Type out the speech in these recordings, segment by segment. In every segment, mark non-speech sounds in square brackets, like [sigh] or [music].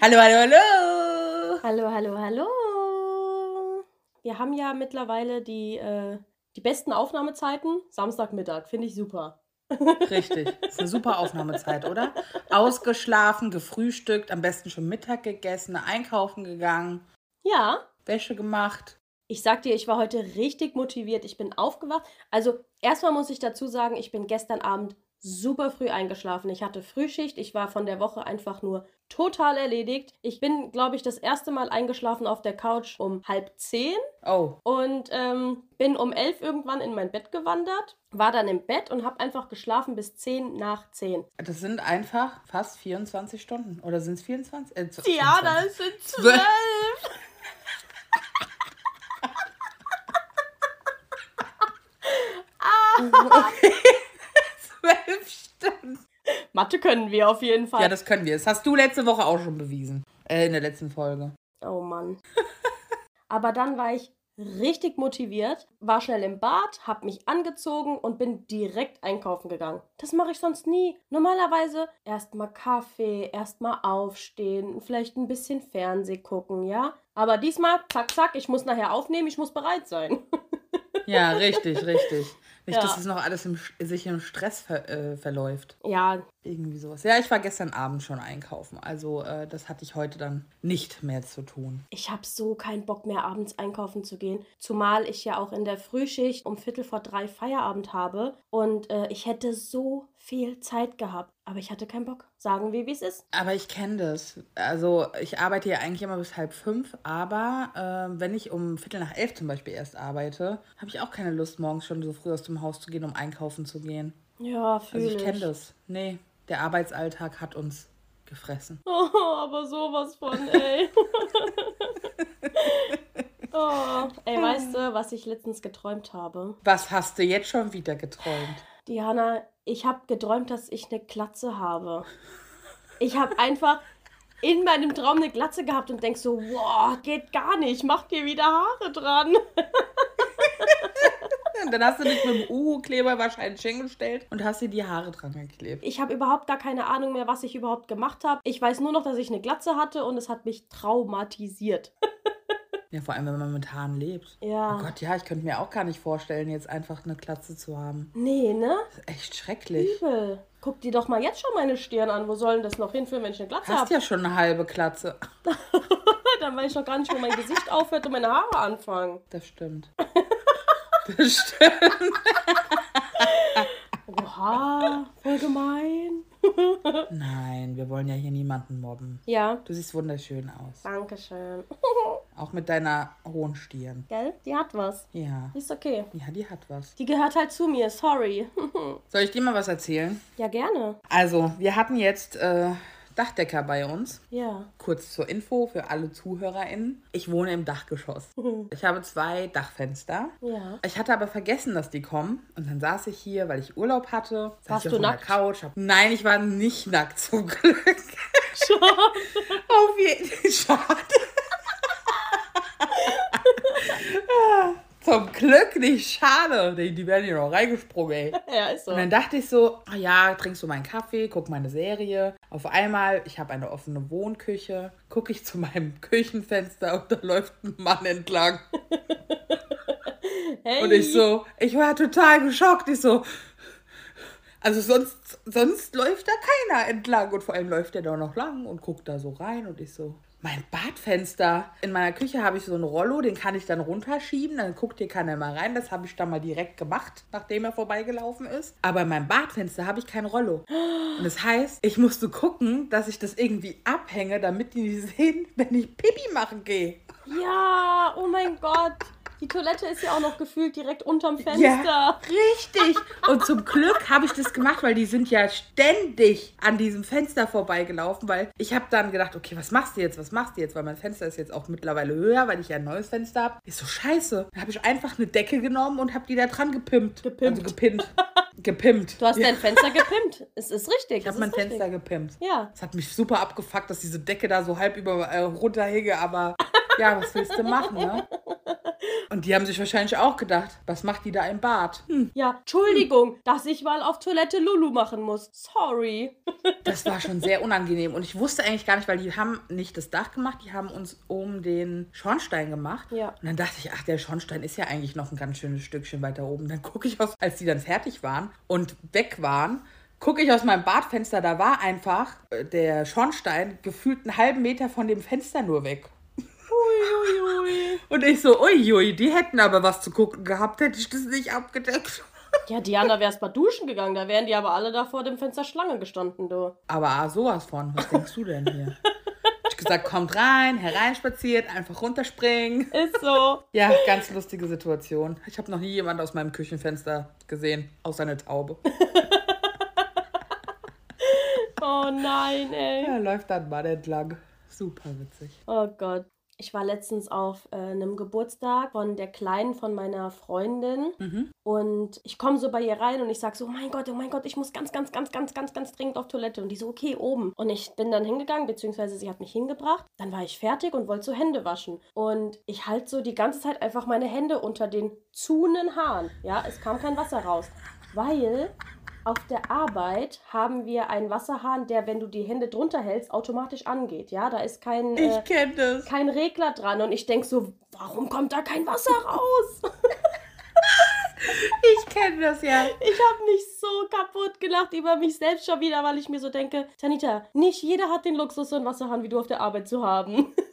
Hallo, hallo, hallo. Hallo, hallo, hallo. Wir haben ja mittlerweile die, äh, die besten Aufnahmezeiten. Samstagmittag, finde ich super. Richtig. [laughs] Ist eine super Aufnahmezeit, oder? Ausgeschlafen, gefrühstückt, am besten schon Mittag gegessen, einkaufen gegangen, Ja, Wäsche gemacht. ich sag dir, ich war heute richtig motiviert. Ich bin aufgewacht. Also, erstmal muss ich dazu sagen, ich bin gestern Abend super früh eingeschlafen. Ich hatte Frühschicht. Ich war von der Woche einfach nur total erledigt. Ich bin, glaube ich, das erste Mal eingeschlafen auf der Couch um halb zehn. Oh, und ähm, bin um elf irgendwann in mein Bett gewandert, war dann im Bett und habe einfach geschlafen bis zehn nach zehn. das sind einfach fast 24 Stunden. Oder sind es 24? Äh, Ja, 24. das sind [laughs] Zwölf. zwölf. [laughs] Okay. [laughs] Zwölf Stunden. Mathe können wir auf jeden Fall. Ja, das können wir. Das hast du letzte Woche auch schon bewiesen. Äh, in der letzten Folge. oh Mann. [laughs] Aber dann war ich richtig motiviert, war schnell im Bad, hab mich angezogen und bin direkt einkaufen gegangen. Das mache ich sonst nie. Normalerweise erstmal Kaffee, erstmal aufstehen, vielleicht ein bisschen Fernseh gucken, ja? Aber diesmal, zack, zack, ich muss nachher aufnehmen, ich muss bereit sein. [laughs] Ja, richtig, richtig. Nicht, Ja. dass es noch alles im, sich im Stress ver, äh, verläuft. ja, Irgendwie sowas. Ja, ich war gestern Abend schon einkaufen. Also, äh, das hatte ich heute dann nicht mehr zu tun. Ich habe so keinen Bock mehr, abends einkaufen zu gehen. Zumal ich ja auch in der Frühschicht um Viertel vor drei Feierabend habe. Und äh, ich hätte so viel Zeit gehabt. Aber ich hatte keinen Bock. Sagen wir, wie es ist. Aber ich kenne das. Also, ich arbeite ja eigentlich immer bis halb fünf. Aber äh, wenn ich um Viertel nach elf zum Beispiel erst arbeite, habe ich auch keine Lust, morgens schon so früh aus dem Haus zu gehen, um einkaufen zu gehen. Ja, fühle Also, ich kenne das. Nee, der Arbeitsalltag hat uns gefressen. [laughs] Oh, aber sowas von, ey. [laughs] oh, ey, weißt du, was ich letztens geträumt habe? Was hast du jetzt schon wieder geträumt? Diana, ich habe geträumt, dass ich eine Glatze habe. Ich habe einfach in meinem Traum eine Glatze gehabt und denk so, wow, geht gar nicht, mach dir wieder Haare dran. [laughs] Und dann hast du dich mit dem Uhu-Kleber wahrscheinlich hingestellt und hast dir die Haare dran geklebt. Ich habe überhaupt gar keine Ahnung mehr, was ich überhaupt gemacht habe. Ich weiß nur noch, dass ich eine Glatze hatte und es hat mich traumatisiert. [laughs] Ja, vor allem, wenn man mit Haaren lebt. Ja. Oh Gott, ja, ich könnte mir auch gar nicht vorstellen, jetzt einfach eine Glatze zu haben. Nee, ne? Das ist echt schrecklich. Übel. Guck dir doch mal jetzt schon meine Stirn an. Wo soll denn das noch hinführen, wenn ich eine Glatze Hast habe? ja schon eine halbe Glatze. [laughs] Dann weiß ich doch gar nicht, wo mein Gesicht aufhört und meine Haare anfangen. Das stimmt. [laughs] Das stimmt. [laughs] Oha, voll gemein. Nein, wir wollen ja hier niemanden mobben. Ja, Du siehst wunderschön aus. Dankeschön. Auch mit deiner hohen Stirn. Gell? Die hat was. Ja. Ist okay. Ja, die hat was. Die gehört halt zu mir, sorry. [laughs] Soll ich dir mal was erzählen? ja, gerne. Also, wir hatten jetzt äh, Dachdecker bei uns. Ja. Kurz zur Info für alle ZuhörerInnen. Ich wohne im Dachgeschoss. [laughs] Ich habe zwei Dachfenster. Ja. Ich hatte aber vergessen, dass die kommen. Und dann saß ich hier, weil ich Urlaub hatte. Warst du auf nackt? Couch. Nein, ich war nicht nackt, zum Glück. [laughs] Schade. Auf jeden Fall. Schade. Zum Glück nicht schade. Die, die werden hier noch reingesprungen, ey. [laughs] Ja, ist so. Und dann dachte ich so, ah ja, trinkst du meinen Kaffee, guck meine Serie. Auf einmal, ich habe eine offene Wohnküche, gucke ich zu meinem Küchenfenster und da läuft ein Mann entlang. [laughs] Hey. Und ich so, ich war total geschockt. Ich so, also sonst, sonst läuft da keiner entlang. Und vor allem läuft der da noch lang und guckt da so rein. Und ich so, mein Badfenster. In meiner Küche habe ich so ein Rollo, den kann ich dann runterschieben. Dann guckt hier keiner mal rein. Das habe ich dann mal direkt gemacht, nachdem er vorbeigelaufen ist. Aber in meinem Badfenster habe ich kein Rollo. Und das heißt, ich musste gucken, dass ich das irgendwie abhänge, damit die sehen, wenn ich Pipi machen gehe. Ja, oh mein Gott. Die Toilette ist ja auch noch gefühlt direkt unterm Fenster. Ja, richtig. Und zum Glück habe ich das gemacht, weil die sind ja ständig an diesem Fenster vorbeigelaufen, weil ich habe dann gedacht, okay, was machst du jetzt, was machst du jetzt, weil mein Fenster ist jetzt auch mittlerweile höher, weil ich ja ein neues Fenster habe. Ist so scheiße. Dann habe ich einfach eine Decke genommen und habe die da dran gepimpt. Gepimpt. Also gepimpt. [laughs] gepimpt. Du hast ja, dein Fenster gepimpt. Es ist richtig. ich habe mein Fenster gepimpt. Ja. Es hat mich super abgefuckt, dass diese Decke da so halb über äh, runterhänge, aber [laughs] ja, was willst du machen, ne? [laughs] Und die haben sich wahrscheinlich auch gedacht, was macht die da im Bad? Hm. Ja, Entschuldigung, dass ich mal auf Toilette Lulu machen muss. Sorry. [laughs] Das war schon sehr unangenehm. Und ich wusste eigentlich gar nicht, weil die haben nicht das Dach gemacht, die haben uns um den Schornstein gemacht. Ja. Und dann dachte ich, ach, der Schornstein ist ja eigentlich noch ein ganz schönes Stückchen weiter oben. Dann gucke ich aus, als die dann fertig waren und weg waren, gucke ich aus meinem Badfenster, da war einfach äh, der Schornstein gefühlt einen halben Meter von dem Fenster nur weg. Uiuiui. Und ich so, uiui, die hätten aber was zu gucken gehabt, hätte ich das nicht abgedeckt. Ja, Diana wäre erst mal duschen gegangen, da wären die aber alle da vor dem Fenster Schlange gestanden, du. Aber ah, sowas von, was denkst du denn hier? [laughs] Ich gesagt, kommt rein, hereinspaziert, einfach runterspringen. Ist so. Ja, ganz lustige Situation. Ich habe noch nie jemand aus meinem Küchenfenster gesehen, außer eine Taube. [laughs] Oh nein, ey. Ja, läuft dann mal entlang. Super witzig. Oh Gott. Ich war letztens auf äh, einem Geburtstag von der Kleinen von meiner Freundin und ich komme so bei ihr rein und ich sage so, oh mein Gott, oh mein Gott, ich muss ganz, ganz, ganz, ganz, ganz, ganz dringend auf Toilette. Und die so, okay, oben. Und ich bin dann hingegangen, beziehungsweise sie hat mich hingebracht. Dann war ich fertig und wollte so Hände waschen. Und ich halte so die ganze Zeit einfach meine Hände unter den zunen Haaren. Ja, es kam kein Wasser raus. Weil auf der Arbeit haben wir einen Wasserhahn, der, wenn du die Hände drunter hältst, automatisch angeht. Ja, da ist kein, äh, kein Regler dran. Und ich denke so, warum kommt da kein Wasser raus? [laughs] Ich kenne das ja. Ich habe mich so kaputt gelacht über mich selbst schon wieder, weil ich mir so denke, Tanita, nicht jeder hat den Luxus, so einen Wasserhahn wie du auf der Arbeit zu haben. [laughs]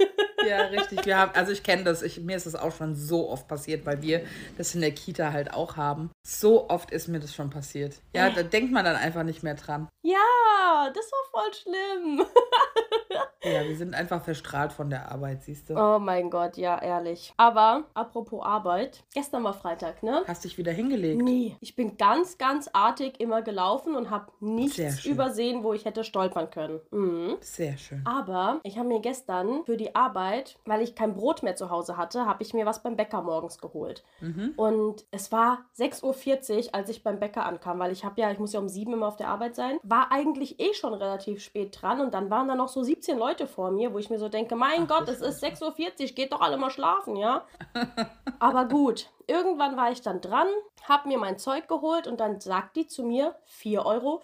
Ja, richtig. Wir haben, also ich kenne das. Ich, mir ist das auch schon so oft passiert, weil wir das in der Kita halt auch haben. So oft ist mir das schon passiert. Ja, da denkt man dann einfach nicht mehr dran. ja, das war voll schlimm. [laughs] Ja, wir sind einfach verstrahlt von der Arbeit, siehst du. Oh mein Gott, ja, ehrlich. Aber apropos Arbeit, gestern war Freitag, ne? Hast dich wieder hingelegt. Nee, ich bin ganz, ganz artig immer gelaufen und habe nichts übersehen, wo ich hätte stolpern können. Mhm. Sehr schön. Aber ich habe mir gestern für die Arbeit, weil ich kein Brot mehr zu Hause hatte, habe ich mir was beim Bäcker morgens geholt. Mhm. Und es war 6.40 Uhr, als ich beim Bäcker ankam, weil ich habe ja, ich muss ja um 7 immer auf der Arbeit sein. War eigentlich eh schon relativ spät dran und dann waren da noch so 17 Leute vor mir, wo ich mir so denke, mein Ach, Gott, es ist 6.40 Uhr, geht doch alle mal schlafen, ja? [laughs] Aber gut, irgendwann war ich dann dran, hab mir mein Zeug geholt und dann sagt die zu mir 4,05 Euro.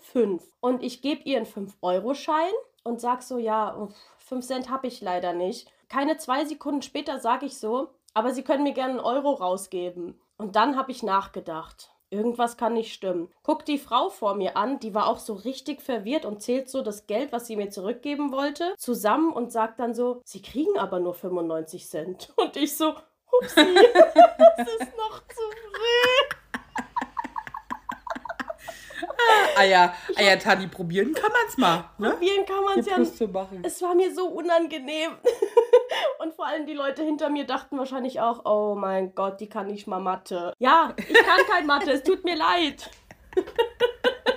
Und ich gebe ihr einen 5-Euro-Schein und sag so, ja, 5 Cent habe ich leider nicht. Keine zwei Sekunden später sage ich so, aber Sie können mir gerne einen Euro rausgeben. Und dann habe ich nachgedacht. Irgendwas kann nicht stimmen. Guck die Frau vor mir an, die war auch so richtig verwirrt und zählt so das Geld, was sie mir zurückgeben wollte, zusammen und sagt dann so, sie kriegen aber nur 95 Cent. [laughs] Und ich so, upsie, es [laughs] ist noch zu früh. Eier, Eier Tani probieren kann man's mal. Ne? Probieren kann man es Hier ja zu machen. Es war mir so unangenehm. [laughs] Und vor allem die Leute hinter mir dachten wahrscheinlich auch, oh mein Gott, die kann nicht mal Mathe. Ja, ich kann kein Mathe, es tut mir leid. [laughs]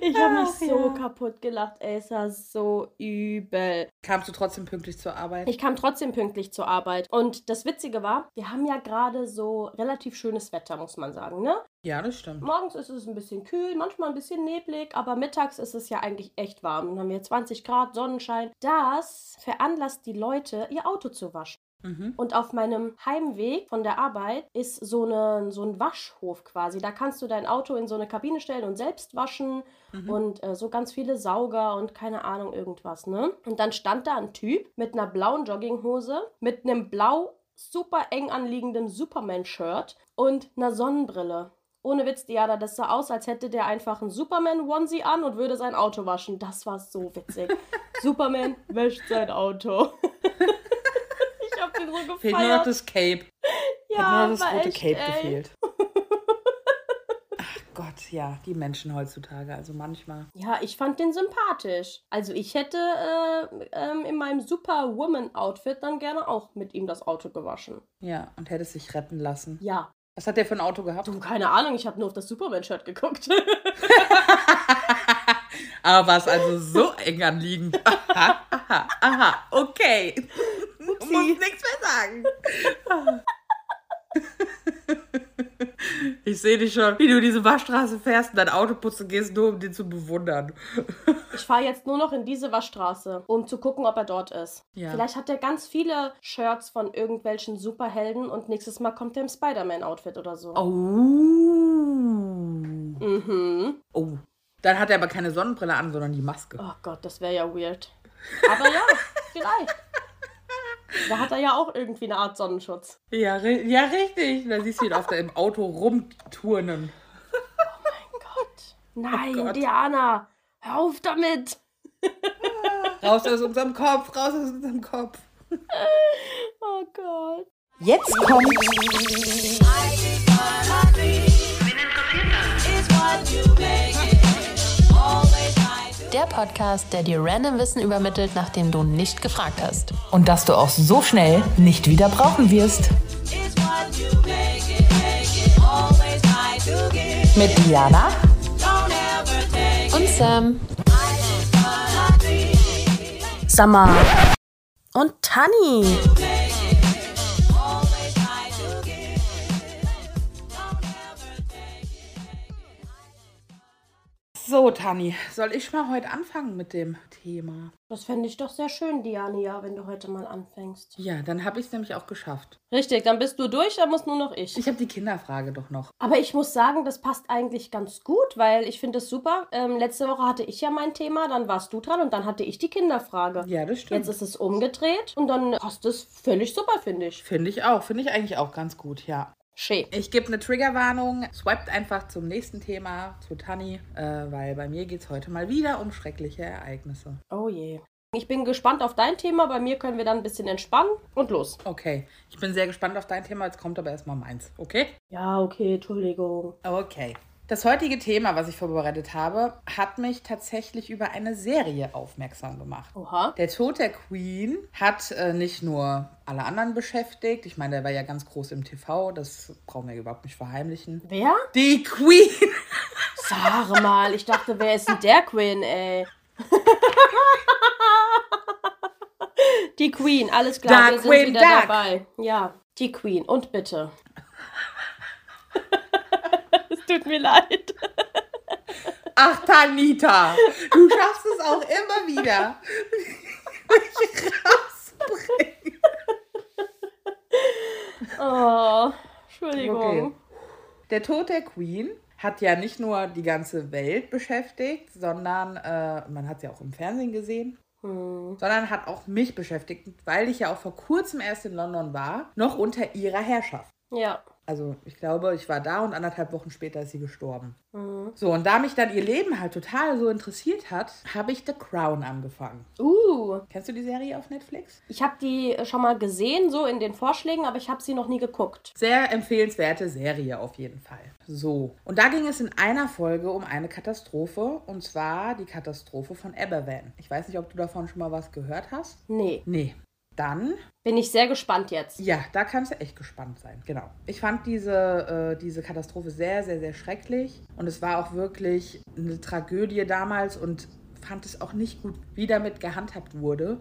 Ich habe mich Ach, so ja. kaputt gelacht, ey, es war so übel. Kamst du trotzdem pünktlich zur Arbeit? Ich kam trotzdem pünktlich zur Arbeit. Und das Witzige war, wir haben ja gerade so relativ schönes Wetter, muss man sagen, ne? Ja, das stimmt. Morgens ist es ein bisschen kühl, manchmal ein bisschen neblig, aber mittags ist es ja eigentlich echt warm. Dann haben wir 20 Grad, Sonnenschein. Das veranlasst die Leute, ihr Auto zu waschen. Mhm. Und auf meinem Heimweg von der Arbeit ist so, eine, so ein Waschhof quasi. Da kannst du dein Auto in so eine Kabine stellen und selbst waschen Mhm. und äh, so ganz viele Sauger und keine Ahnung irgendwas, ne? Und dann stand da ein Typ mit einer blauen Jogginghose, mit einem blau super eng anliegenden Superman-Shirt und einer Sonnenbrille. Ohne Witz, Diana, das sah aus, als hätte der einfach einen Superman-Onesie an und würde sein Auto waschen. Das war so witzig. [laughs] Superman wäscht sein Auto. So gefeiert. Fehlt nur noch das Cape. ja, [laughs] Hat nur noch das rote echt, Cape ey. gefehlt. [laughs] Ach Gott, ja, die Menschen heutzutage, also manchmal. Ja, ich fand den sympathisch. Also ich hätte äh, ähm, in meinem Superwoman-Outfit dann gerne auch mit ihm das Auto gewaschen. Ja, und hätte sich retten lassen. Ja. Was hat der für ein Auto gehabt? Du, keine Ahnung, ich habe nur auf das Superman-Shirt geguckt. [laughs] Aber war es also so eng anliegend? Aha, aha, aha, okay. Du musst nichts mehr sagen. Ich sehe dich schon, wie du diese Waschstraße fährst und dein Auto putzen gehst, nur um den zu bewundern. Ich fahre jetzt nur noch in diese Waschstraße, um zu gucken, ob er dort ist. Ja. Vielleicht hat er ganz viele Shirts von irgendwelchen Superhelden und nächstes Mal kommt er im Spider-Man-Outfit oder so. Oh. Mhm. Oh. Dann hat er aber keine Sonnenbrille an, sondern die Maske. Oh Gott, das wäre ja weird. Aber ja, [laughs] vielleicht. Da hat er ja auch irgendwie eine Art Sonnenschutz. Ja, ri- ja richtig. Da siehst du ihn auf der, im Auto rumturnen. Gott. Nein, Oh Gott. Diana, hör auf damit. Raus aus unserem Kopf, raus aus unserem Kopf. Oh Gott. Jetzt kommt Der Podcast, der dir random Wissen übermittelt, nachdem du nicht gefragt hast. Und das du auch so schnell nicht wieder brauchen wirst. Mit Diana Und Sam. Summer. Und Tanni. So, Tani, soll ich mal heute anfangen mit dem Thema? Das fände ich doch sehr schön, Diania, wenn du heute mal anfängst. Ja, dann habe ich es nämlich auch geschafft. Richtig, dann bist du durch, dann muss nur noch ich. Ich habe die Kinderfrage doch noch. Aber ich muss sagen, das passt eigentlich ganz gut, weil ich finde es super. Ähm, letzte Woche hatte ich ja mein Thema, dann warst du dran und dann hatte ich die Kinderfrage. Ja, das stimmt. Jetzt ist es umgedreht und dann passt es völlig super, finde ich. Finde ich auch. Finde ich eigentlich auch ganz gut, ja. Schön. Ich gebe eine Triggerwarnung. Swiped einfach zum nächsten Thema, zu Tani, äh, weil bei mir geht es heute mal wieder um schreckliche Ereignisse. Oh je. Ich bin gespannt auf dein Thema. Bei mir können wir dann ein bisschen entspannen und los. Okay, ich bin sehr gespannt auf dein Thema. Jetzt kommt aber erstmal meins, okay? Ja, okay, Entschuldigung. Okay. Das heutige Thema, was ich vorbereitet habe, hat mich tatsächlich über eine Serie aufmerksam gemacht. Oha. Der Tod der Queen hat äh, nicht nur alle anderen beschäftigt. Ich meine, der war ja ganz groß im TV. Das brauchen wir überhaupt nicht verheimlichen. Wer? Die Queen! [laughs] Sag mal, ich dachte, wer ist denn der Queen, ey? [laughs] Die Queen, alles klar, Da wir sind Queen, wieder da. dabei. Ja, die Queen. Und bitte. Tut mir leid. Ach, Tanita, du schaffst es auch immer wieder. mich rauszubringen. Oh, Entschuldigung. Okay. Der Tod der Queen hat ja nicht nur die ganze Welt beschäftigt, sondern äh, man hat es ja auch im Fernsehen gesehen. Sondern hat auch mich beschäftigt, weil ich ja auch vor kurzem erst in London war, noch unter ihrer Herrschaft. Ja. Also ich glaube, ich war da und anderthalb Wochen später ist sie gestorben. So, und da mich dann ihr Leben halt total so interessiert hat, habe ich The Crown angefangen. Uh, Kennst du die Serie auf Netflix? ich habe die schon mal gesehen, so in den Vorschlägen, aber ich habe sie noch nie geguckt. Sehr empfehlenswerte Serie auf jeden Fall. So, und da ging es in einer Folge um eine Katastrophe, und zwar die Katastrophe von Aberwan. Ich weiß nicht, ob du davon schon mal was gehört hast. Nee. Nee. Dann, Bin ich sehr gespannt jetzt. ja, da kannst du echt gespannt sein. Genau. Ich fand diese, äh, diese Katastrophe sehr, sehr, sehr schrecklich. Und es war auch wirklich eine Tragödie damals und fand es auch nicht gut, wie damit gehandhabt wurde.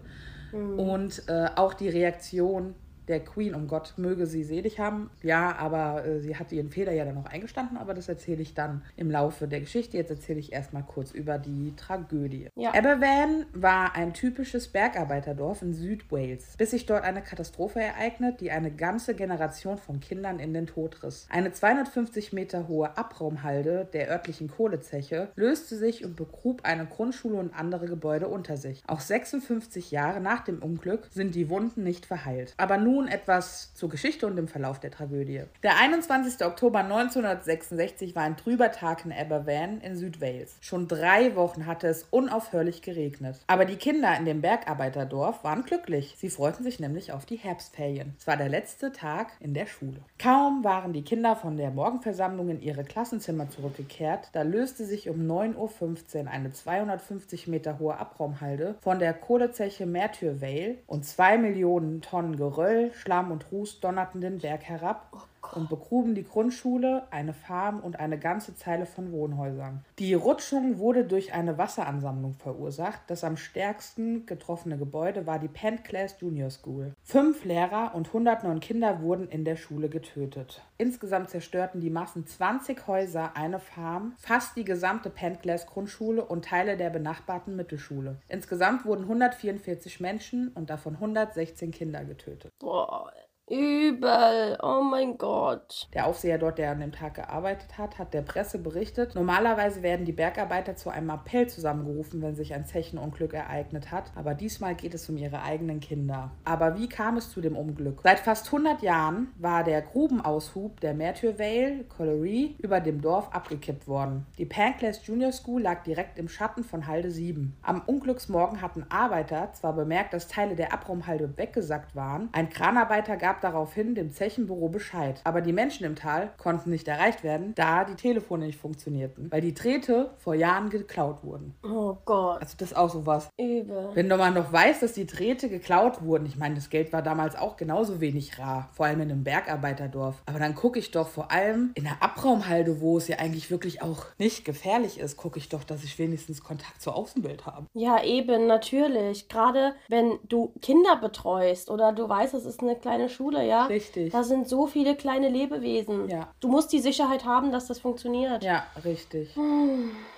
Und äh, auch die Reaktion der Queen, um Gott möge sie selig haben. Ja, aber äh, sie hat ihren Fehler ja dann noch eingestanden, aber das erzähle ich dann im Laufe der Geschichte. Jetzt erzähle ich erstmal kurz über die Tragödie. Ja. Aberwan war ein typisches Bergarbeiterdorf in Südwales, bis sich dort eine Katastrophe ereignet, die eine ganze Generation von Kindern in den Tod riss. Eine 250 Meter hohe Abraumhalde der örtlichen Kohlezeche löste sich und begrub eine Grundschule und andere Gebäude unter sich. Auch 56 Jahre nach dem Unglück sind die Wunden nicht verheilt. Aber nun etwas zur Geschichte und dem Verlauf der Tragödie. Der 21. Oktober 1966 war ein trüber Tag in Aberwan in Südwales. Schon drei Wochen hatte es unaufhörlich geregnet. Aber die Kinder in dem Bergarbeiterdorf waren glücklich. Sie freuten sich nämlich auf die Herbstferien. Es war der letzte Tag in der Schule. Kaum waren die Kinder von der Morgenversammlung in ihre Klassenzimmer zurückgekehrt, da löste sich um 9.15 Uhr eine 250 Meter hohe Abraumhalde von der Kohlezeche Merthyr Vale und zwei Millionen Tonnen Geröll, Schlamm und Ruß donnerten den Berg herab und begruben die Grundschule, eine Farm und eine ganze Zeile von Wohnhäusern. Die Rutschung wurde durch eine Wasseransammlung verursacht. Das am stärksten getroffene Gebäude war die Pentclass Junior School. Fünf Lehrer und 109 Kinder wurden in der Schule getötet. Insgesamt zerstörten die Massen 20 Häuser, eine Farm, fast die gesamte Pentclass Grundschule und Teile der benachbarten Mittelschule. Insgesamt wurden 144 Menschen und davon 116 Kinder getötet. Boah, 我 übel. Oh mein Gott. Der Aufseher dort, der an dem Tag gearbeitet hat, hat der Presse berichtet, normalerweise werden die Bergarbeiter zu einem Appell zusammengerufen, wenn sich ein Zechenunglück ereignet hat, aber diesmal geht es um ihre eigenen Kinder. Aber wie kam es zu dem Unglück? Seit fast 100 Jahren war der Grubenaushub der Merthyr Vale, Colliery, über dem Dorf abgekippt worden. Die Panclas Junior School lag direkt im Schatten von Halde 7. Am Unglücksmorgen hatten Arbeiter zwar bemerkt, dass Teile der Abraumhalde weggesackt waren, ein Kranarbeiter gab daraufhin dem Zechenbüro Bescheid. Aber die Menschen im Tal konnten nicht erreicht werden, da die Telefone nicht funktionierten, weil die Drähte vor Jahren geklaut wurden. Oh Gott. Also das ist auch sowas. Übel. Wenn man noch weiß, dass die Drähte geklaut wurden, ich meine, das Geld war damals auch genauso wenig rar, vor allem in einem Bergarbeiterdorf. Aber dann gucke ich doch vor allem in der Abraumhalde, wo es ja eigentlich wirklich auch nicht gefährlich ist, gucke ich doch, dass ich wenigstens Kontakt zur Außenwelt habe. Ja, eben, natürlich. Gerade wenn du Kinder betreust oder du weißt, es ist eine kleine Schule, ja. Richtig. Da sind so viele kleine Lebewesen. Ja. Du musst die Sicherheit haben, dass das funktioniert. Ja, richtig.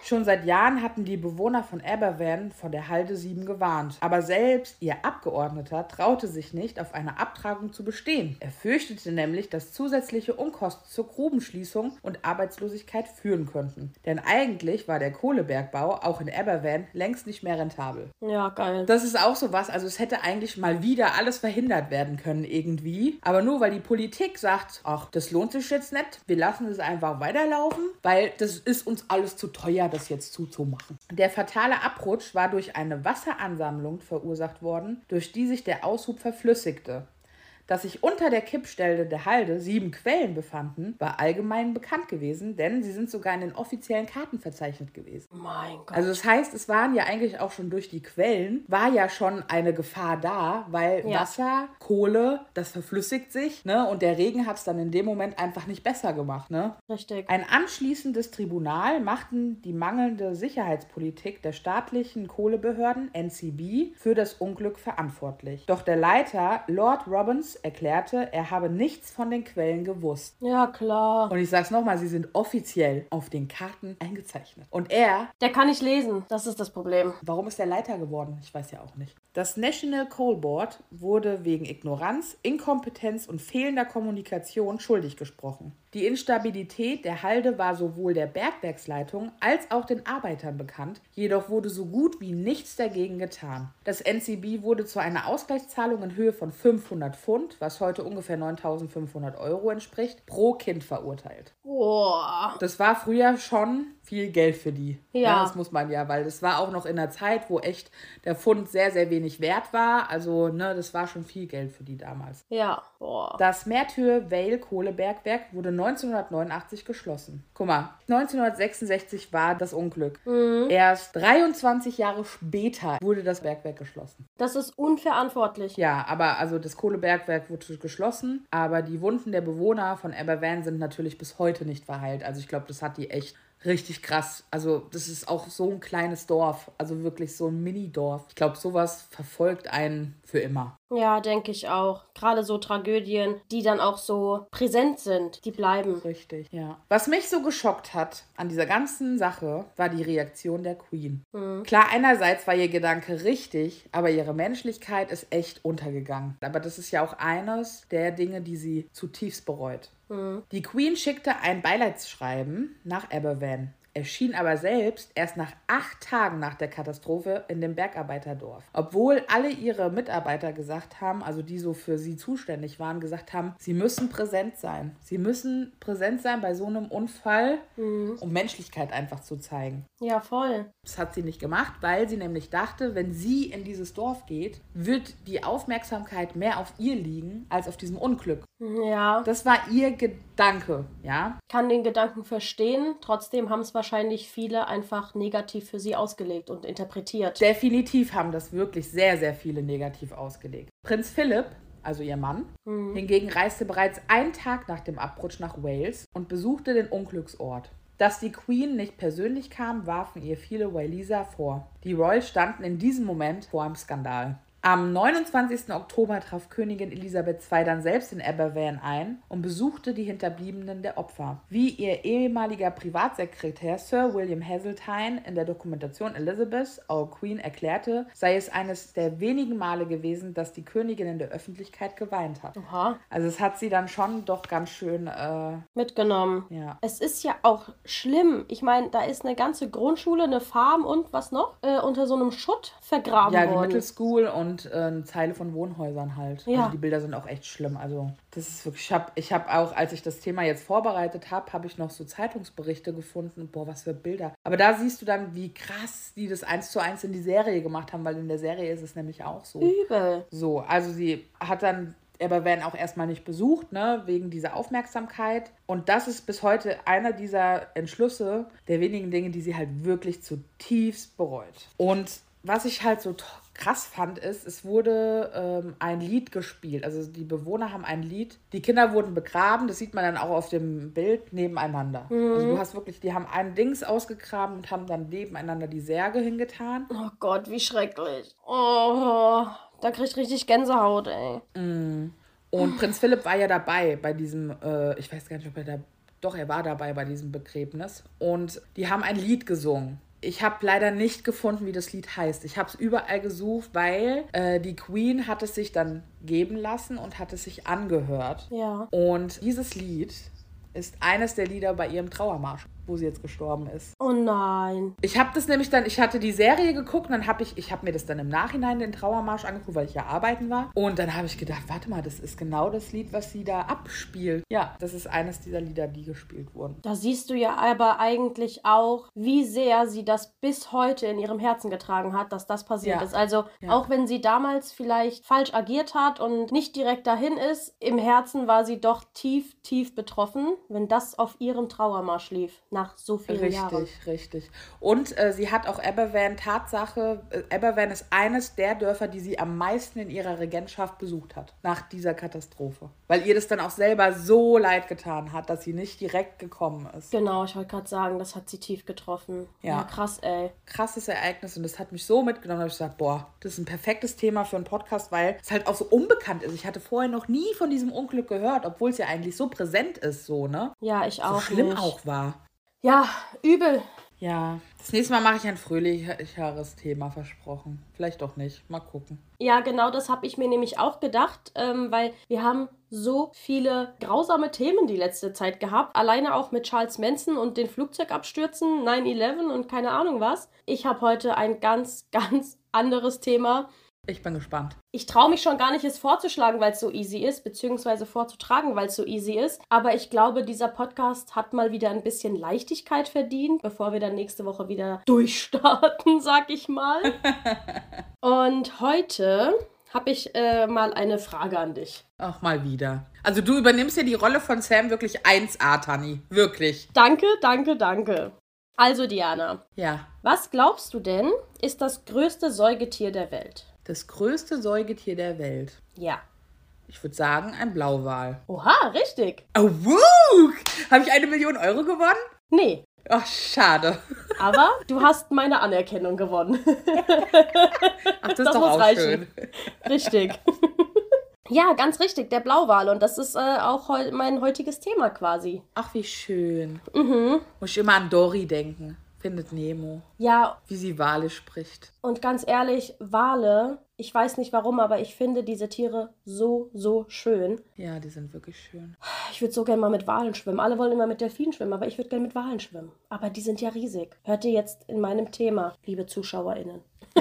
Schon seit Jahren hatten die Bewohner von Aberwan vor der Halde 7 gewarnt. Aber selbst ihr Abgeordneter traute sich nicht, auf eine Abtragung zu bestehen. Er fürchtete nämlich, dass zusätzliche Unkosten zur Grubenschließung und Arbeitslosigkeit führen könnten. Denn eigentlich war der Kohlebergbau auch in Aberwan längst nicht mehr rentabel. Ja, geil. Das ist auch so was, also es hätte eigentlich mal wieder alles verhindert werden können irgendwie. Aber nur weil die Politik sagt, ach, das lohnt sich jetzt nicht, wir lassen es einfach weiterlaufen, weil das ist uns alles zu teuer, das jetzt zuzumachen. Der fatale Abrutsch war durch eine Wasseransammlung verursacht worden, durch die sich der Aushub verflüssigte. Dass sich unter der Kippstelle der Halde sieben Quellen befanden, war allgemein bekannt gewesen, denn sie sind sogar in den offiziellen Karten verzeichnet gewesen. Mein Gott. Also das heißt, es waren ja eigentlich auch schon durch die Quellen, war ja schon eine Gefahr da, weil Ja. Wasser, Kohle, das verflüssigt sich, ne? Und der Regen hat es dann in dem Moment einfach nicht besser gemacht, ne? Richtig. Ein anschließendes Tribunal machten die mangelnde Sicherheitspolitik der staatlichen Kohlebehörden NCB für das Unglück verantwortlich. Doch der Leiter Lord Robbins erklärte, er habe nichts von den Quellen gewusst. Ja, klar. Und ich sag's nochmal, sie sind offiziell auf den Karten eingezeichnet. Und er Der kann nicht lesen. Das ist das Problem. Warum ist er Leiter geworden? Ich weiß ja auch nicht. Das National Coal Board wurde wegen Ignoranz, Inkompetenz und fehlender Kommunikation schuldig gesprochen. Die Instabilität der Halde war sowohl der Bergwerksleitung als auch den Arbeitern bekannt, jedoch wurde so gut wie nichts dagegen getan. Das NCB wurde zu einer Ausgleichszahlung in Höhe von 500 Pfund, was heute ungefähr 9500 Euro entspricht, pro Kind verurteilt. Boah. Das war früher schon viel Geld für die. Ja. Das muss man ja, weil das war auch noch in einer Zeit, wo echt der Pfund sehr, sehr wenig wert war. Also, ne, das war schon viel Geld für die damals. Ja. Boah. Das Merthyr Vale Kohlebergwerk wurde 1989 geschlossen. Guck mal, 1966 war das Unglück. Erst 23 Jahre später wurde das Bergwerk geschlossen. Das ist unverantwortlich. Ja, aber also das Kohlebergwerk wurde geschlossen, aber die Wunden der Bewohner von Aberwan sind natürlich bis heute nicht verheilt. Also ich glaube, das hat die echt richtig krass. Also das ist auch so ein kleines Dorf, also wirklich so ein Mini-Dorf. Ich glaube, sowas verfolgt einen für immer. Ja, denke ich auch. Gerade so Tragödien, die dann auch so präsent sind, die bleiben. Richtig, ja. Was mich so geschockt hat an dieser ganzen Sache, war die Reaktion der Queen. Klar, einerseits war ihr Gedanke richtig, aber ihre Menschlichkeit ist echt untergegangen. Aber das ist ja auch eines der Dinge, die sie zutiefst bereut. Die Queen schickte ein Beileidsschreiben nach Aberwan. Erschien aber selbst erst nach acht Tagen nach der Katastrophe in dem Bergarbeiterdorf. Obwohl alle ihre Mitarbeiter gesagt haben, also die so für sie zuständig waren, gesagt haben, sie müssen präsent sein. Sie müssen präsent sein bei so einem Unfall, um Menschlichkeit einfach zu zeigen. Ja, voll. Das hat sie nicht gemacht, weil sie nämlich dachte, wenn sie in dieses Dorf geht, wird die Aufmerksamkeit mehr auf ihr liegen als auf diesem Unglück. Ja, Das war ihr Gedanke, ja. kann den Gedanken verstehen. Trotzdem haben es wahrscheinlich viele einfach negativ für sie ausgelegt und interpretiert. Definitiv haben das wirklich sehr, sehr viele negativ ausgelegt. Prinz Philipp, also ihr Mann. Hingegen reiste bereits einen Tag nach dem Abrutsch nach Wales und besuchte den Unglücksort. Dass die Queen nicht persönlich kam, warfen ihr viele Waliser vor. Die Royals standen in diesem Moment vor einem Skandal. Am 29. Oktober traf Königin Elisabeth II dann selbst in Aberfan ein und besuchte die Hinterbliebenen der Opfer. Wie ihr ehemaliger Privatsekretär Sir William Hazeltine in der Dokumentation Elizabeth, Our Queen, erklärte, sei es eines der wenigen Male gewesen, dass die Königin in der Öffentlichkeit geweint hat. Oha. Also es hat sie dann schon doch ganz schön, äh, Mitgenommen. ja. Es ist ja auch schlimm. Ich meine, da ist eine ganze Grundschule, eine Farm und was noch? Äh, unter so einem Schutt vergraben Ja, die worden. Middle School und äh, eine Zeile von Wohnhäusern halt. Ja. Also die Bilder sind auch echt schlimm. Also das ist wirklich, ich habe ich hab auch, als ich das Thema jetzt vorbereitet habe, habe ich noch so Zeitungsberichte gefunden. Boah, was für Bilder. Aber da siehst du dann, wie krass die das eins zu eins in die Serie gemacht haben, weil in der Serie ist es nämlich auch so. Übel. So, also sie hat dann aber werden auch erstmal nicht besucht, ne, wegen dieser Aufmerksamkeit. Und das ist bis heute einer dieser Entschlüsse der wenigen Dinge, die sie halt wirklich zutiefst bereut. Und was ich halt so to- krass fand, ist, es wurde ähm, ein Lied gespielt. Also die Bewohner haben ein Lied. Die Kinder wurden begraben, das sieht man dann auch auf dem Bild nebeneinander. Also du hast wirklich, die haben ein Dings ausgegraben und haben dann nebeneinander die Särge hingetan. Oh Gott, wie schrecklich. Oh, da krieg ich richtig Gänsehaut, ey. Und Prinz Philipp war ja dabei bei diesem, äh, ich weiß gar nicht, ob er da, doch, er war dabei bei diesem Begräbnis. Und die haben ein Lied gesungen. Ich habe leider nicht gefunden, wie das Lied heißt. Ich habe es überall gesucht, weil äh, die Queen hat es sich dann geben lassen und hat es sich angehört. Ja. Und dieses Lied ist eines der Lieder bei ihrem Trauermarsch, wo sie jetzt gestorben ist. Oh nein. Ich habe das nämlich dann, ich hatte die Serie geguckt und dann habe ich, ich habe mir das dann im Nachhinein den Trauermarsch angeguckt, weil ich ja arbeiten war. Und dann habe ich gedacht, warte mal, das ist genau das Lied, was sie da abspielt. Ja, das ist eines dieser Lieder, die gespielt wurden. Da siehst du ja aber eigentlich auch, wie sehr sie das bis heute in ihrem Herzen getragen hat, dass das passiert Ja. ist. Also Ja. auch wenn sie damals vielleicht falsch agiert hat und nicht direkt dahin ist, im Herzen war sie doch tief, tief betroffen, wenn das auf ihrem Trauermarsch lief, nach so vielen Richtig, Jahren. richtig. Und äh, sie hat auch Aberwan, Tatsache, äh, Aberwan ist eines der Dörfer, die sie am meisten in ihrer Regentschaft besucht hat, nach dieser Katastrophe. Weil ihr das dann auch selber so leid getan hat, dass sie nicht direkt gekommen ist. Genau, ich wollte gerade sagen, das hat sie tief getroffen. Ja. ja krass, ey. krasses Ereignis und das hat mich so mitgenommen, dass ich gesagt boah, das ist ein perfektes Thema für einen Podcast, weil es halt auch so unbekannt ist. Ich hatte vorher noch nie von diesem Unglück gehört, obwohl es ja eigentlich so präsent ist, so, ne? Ja, ich So auch. schlimm nicht. auch war. Ja, übel. Ja, das nächste Mal mache ich ein fröhlicheres Thema versprochen. Vielleicht doch nicht. Mal gucken. Ja, genau das habe ich mir nämlich auch gedacht, ähm, weil wir haben so viele grausame Themen die letzte Zeit gehabt. Alleine auch mit Charles Manson und den Flugzeugabstürzen, 9-11 und keine Ahnung was. Ich habe heute ein ganz, [laughs] ganz anderes Thema. Ich bin gespannt. Ich traue mich schon gar nicht, es vorzuschlagen, weil es so easy ist, beziehungsweise vorzutragen, weil es so easy ist. Aber ich glaube, dieser Podcast hat mal wieder ein bisschen Leichtigkeit verdient, bevor wir dann nächste Woche wieder [laughs] durchstarten, sag ich mal. [laughs] Und heute habe ich äh, mal eine Frage an dich. Auch mal wieder. Also du übernimmst ja die Rolle von Sam wirklich 1A, Tani. Wirklich. Danke, danke, danke. Also, Diana, Ja. was glaubst du denn, ist das größte Säugetier der Welt? Das größte Säugetier der Welt. Ja. Ich würde sagen, ein Blauwal. Oha, richtig. Oh, wuh! Habe ich eine Million Euro gewonnen? Nee, Ach, schade. aber du hast meine Anerkennung gewonnen. [laughs] Ach, das, Das ist doch muss auch reichen. schön. Richtig. [laughs] ja, ganz richtig, der Blauwal. Und das ist äh, auch heu mein heutiges Thema quasi. Ach, wie schön. Mhm. Muss ich immer an Dory denken. Findet Nemo. Ja, Wie sie Wale spricht. und ganz ehrlich, Wale, ich weiß nicht warum, aber ich finde diese Tiere so, so schön. Ja, die sind wirklich schön. Ich würde so gerne mal mit Walen schwimmen. Alle wollen immer mit Delfinen schwimmen, aber ich würde gerne mit Walen schwimmen. Aber die sind ja riesig. Hört ihr jetzt in meinem Thema, liebe ZuschauerInnen. [laughs] [laughs]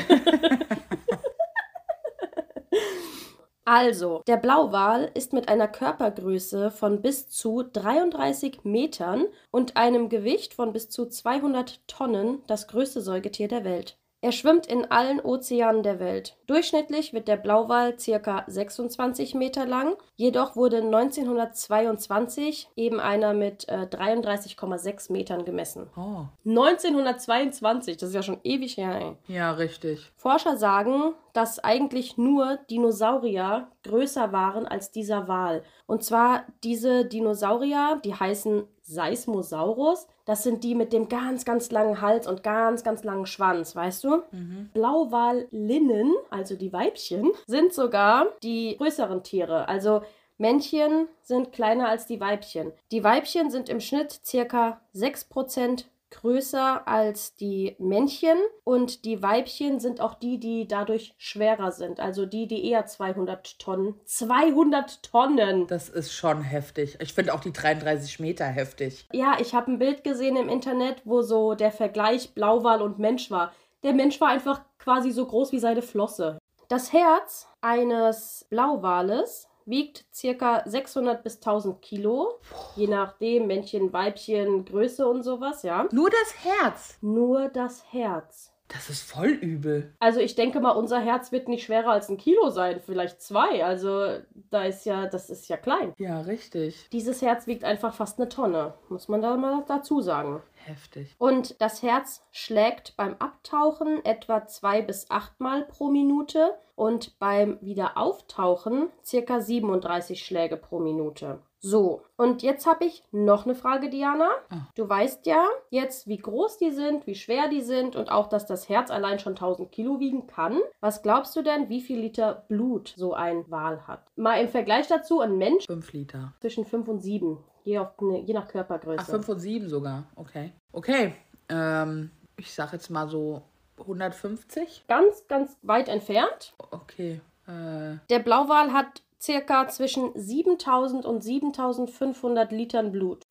Also, der Blauwal ist mit einer Körpergröße von bis zu 33 Metern und einem Gewicht von bis zu 200 Tonnen das größte Säugetier der Welt. Er schwimmt in allen Ozeanen der Welt. Durchschnittlich wird der Blauwal ca. 26 Meter lang, jedoch wurde 1922 eben einer mit äh, 33,6 Metern gemessen. Oh. 1922, das ist ja schon ewig her. Ey. Ja, richtig. Forscher sagen, dass eigentlich nur Dinosaurier größer waren als dieser Wal. Und zwar diese Dinosaurier, die heißen Seismosaurus. Das sind die mit dem ganz, ganz langen Hals und ganz, ganz langen Schwanz, weißt du? Mhm. Blauwalinnen, also die Weibchen, sind sogar die größeren Tiere. Also Männchen sind kleiner als die Weibchen. Die Weibchen sind im Schnitt circa 6% größer als die Männchen und die Weibchen sind auch die, die dadurch schwerer sind. Also die, die eher 200 Tonnen. 200 Tonnen! Das ist schon heftig. Ich finde auch die 33 Meter heftig. Ja, ich habe ein Bild gesehen im Internet, wo so der Vergleich Blauwal und Mensch war. Der Mensch war einfach quasi so groß wie seine Flosse. Das Herz eines Blauwales wiegt circa 600 bis 1000 Kilo, je nachdem Männchen, Weibchen, Größe und sowas, ja. Nur das Herz. Nur das Herz. Das ist voll übel. Also ich denke mal, unser Herz wird nicht schwerer als ein Kilo sein, vielleicht zwei. Also da ist ja, das ist ja klein. Ja, richtig. Dieses Herz wiegt einfach fast eine Tonne, muss man da mal dazu sagen. Heftig. Und das Herz schlägt beim Abtauchen etwa zwei bis achtmal pro Minute und beim Wiederauftauchen circa 37 Schläge pro Minute. So, und jetzt habe ich noch eine Frage, Diana. Ah. Du weißt ja jetzt, wie groß die sind, wie schwer die sind und auch, dass das Herz allein schon 1000 Kilo wiegen kann. Was glaubst du denn, wie viel Liter Blut so ein Wal hat? Mal im Vergleich dazu, ein Mensch 5 Liter. zwischen 5 und 7, je, auf, ne, je nach Körpergröße. Ach, 5 und 7 sogar. Okay. Okay. Ähm, ich sag jetzt mal so 150. Ganz, ganz weit entfernt. Okay. Äh, Der Blauwal hat circa zwischen 7000 und 7500 Litern Blut.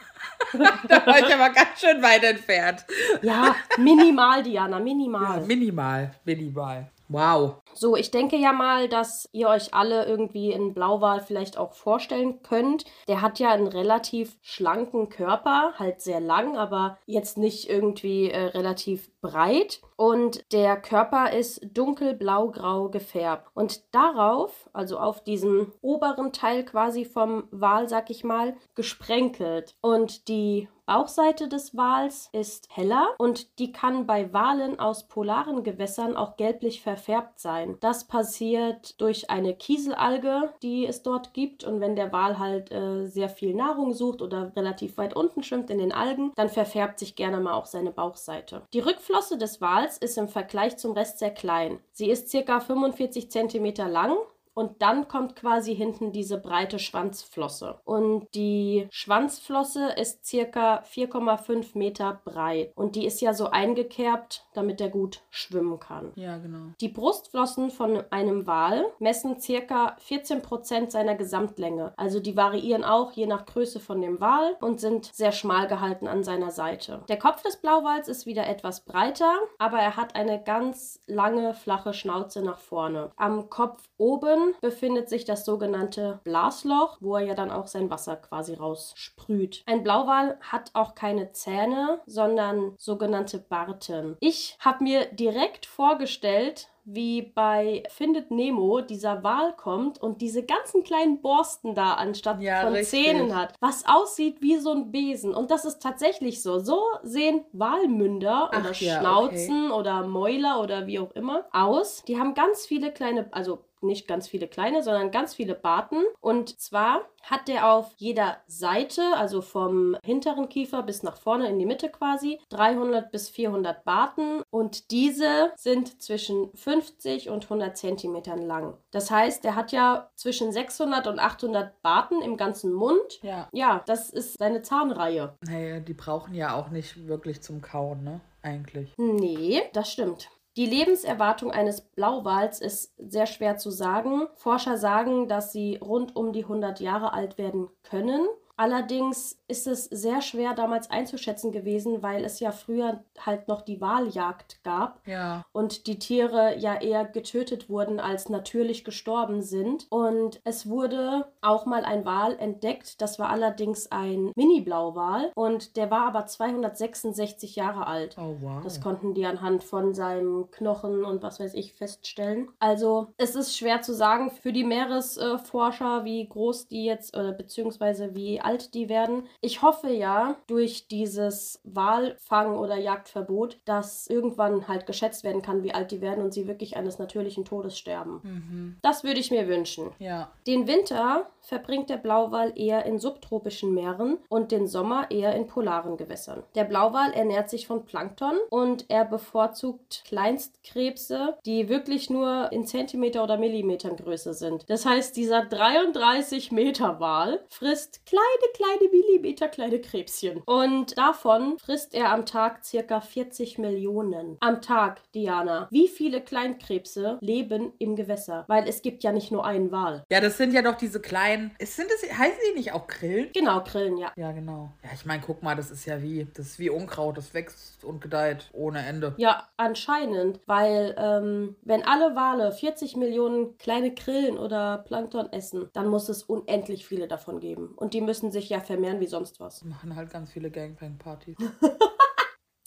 [laughs] da war ich aber ganz schön weit entfernt. Ja, minimal, Diana, minimal. Minimal. Minimal. Wow. So, ich denke ja mal, dass ihr euch alle irgendwie einen Blauwal vielleicht auch vorstellen könnt. Der hat ja einen relativ schlanken Körper, halt sehr lang, aber jetzt nicht irgendwie äh, relativ breit. Und der Körper ist dunkelblau-grau gefärbt. Und darauf, also auf diesem oberen Teil quasi vom Wal, sag ich mal, gesprenkelt. Und die Bauchseite des Wals ist heller und die kann bei Walen aus polaren Gewässern auch gelblich verfärbt sein. Das passiert durch eine Kieselalge, die es dort gibt und wenn der Wal halt äh, sehr viel Nahrung sucht oder relativ weit unten schwimmt in den Algen, dann verfärbt sich gerne mal auch seine Bauchseite. Die Rückflosse des Wals ist im Vergleich zum Rest sehr klein. Sie ist ca. 45 cm lang und dann kommt quasi hinten diese breite Schwanzflosse. Und die Schwanzflosse ist circa 4,5 Meter breit. Und die ist ja so eingekerbt, damit er gut schwimmen kann. Ja, genau. Die Brustflossen von einem Wal messen circa 14 Prozent seiner Gesamtlänge. Also die variieren auch je nach Größe von dem Wal und sind sehr schmal gehalten an seiner Seite. Der Kopf des Blauwals ist wieder etwas breiter, aber er hat eine ganz lange, flache Schnauze nach vorne. Am Kopf oben befindet sich das sogenannte Blasloch, wo er ja dann auch sein Wasser quasi raussprüht. Ein Blauwal hat auch keine Zähne, sondern sogenannte Barten. Ich habe mir direkt vorgestellt, wie bei Findet Nemo dieser Wal kommt und diese ganzen kleinen Borsten da anstatt Ja, von richtig. Zähnen hat, was aussieht wie so ein Besen. Und das ist tatsächlich so. So sehen Walmünder Ach oder ja, Schnauzen oder Mäuler oder wie auch immer aus. Die haben ganz viele kleine, also nicht ganz viele kleine, sondern ganz viele Barten. Und zwar hat der auf jeder Seite, also vom hinteren Kiefer bis nach vorne in die Mitte quasi, 300 bis 400 Barten. Und diese sind zwischen 50 und 100 Zentimetern lang. Das heißt, der hat ja zwischen 600 und 800 Barten im ganzen Mund. Ja. Ja, das ist seine Zahnreihe. Naja, die brauchen ja auch nicht wirklich zum Kauen, ne? Eigentlich. Nee, das stimmt. Die Lebenserwartung eines Blauwals ist sehr schwer zu sagen. Forscher sagen, dass sie rund um die 100 Jahre alt werden können. Allerdings ist es sehr schwer damals einzuschätzen gewesen, weil es ja früher halt noch die Waljagd gab Ja. und die Tiere ja eher getötet wurden als natürlich gestorben sind. Und es wurde auch mal ein Wal entdeckt, das war allerdings ein Mini-Blauwal und der war aber 266 Jahre alt. Oh, wow. Das konnten die anhand von seinem Knochen und was weiß ich feststellen. Also es ist schwer zu sagen für die Meeresforscher, wie groß die jetzt oder beziehungsweise wie alt die werden. Ich hoffe ja, durch dieses Walfang- oder Jagdverbot, dass irgendwann halt geschätzt werden kann, wie alt die werden und sie wirklich eines natürlichen Todes sterben. Das würde ich mir wünschen. Ja. Den Winter verbringt der Blauwal eher in subtropischen Meeren und den Sommer eher in polaren Gewässern. Der Blauwal ernährt sich von Plankton und er bevorzugt Kleinstkrebse, die wirklich nur in Zentimeter oder Millimetern Größe sind. Das heißt, dieser 33 Meter Wal frisst kleine, kleine Millimeter kleine Krebschen. Und davon frisst er am Tag circa 40 Millionen. Am Tag, Diana. Wie viele Kleinkrebse leben im Gewässer? Weil es gibt ja nicht nur einen Wal. Ja, das sind ja doch diese kleinen. Es sind es, heißen die nicht auch Grillen? Genau, Grillen, ja. Ja, genau. Ja, ich meine, guck mal, das ist ja wie, das ist wie Unkraut, das wächst und gedeiht ohne Ende. Ja, anscheinend, weil ähm, wenn alle Wale 40 Millionen kleine Krillen oder Plankton essen, dann muss es unendlich viele davon geben. Und die müssen sich ja vermehren wie sonst was. Die machen halt ganz viele Gangbang-Partys. [laughs]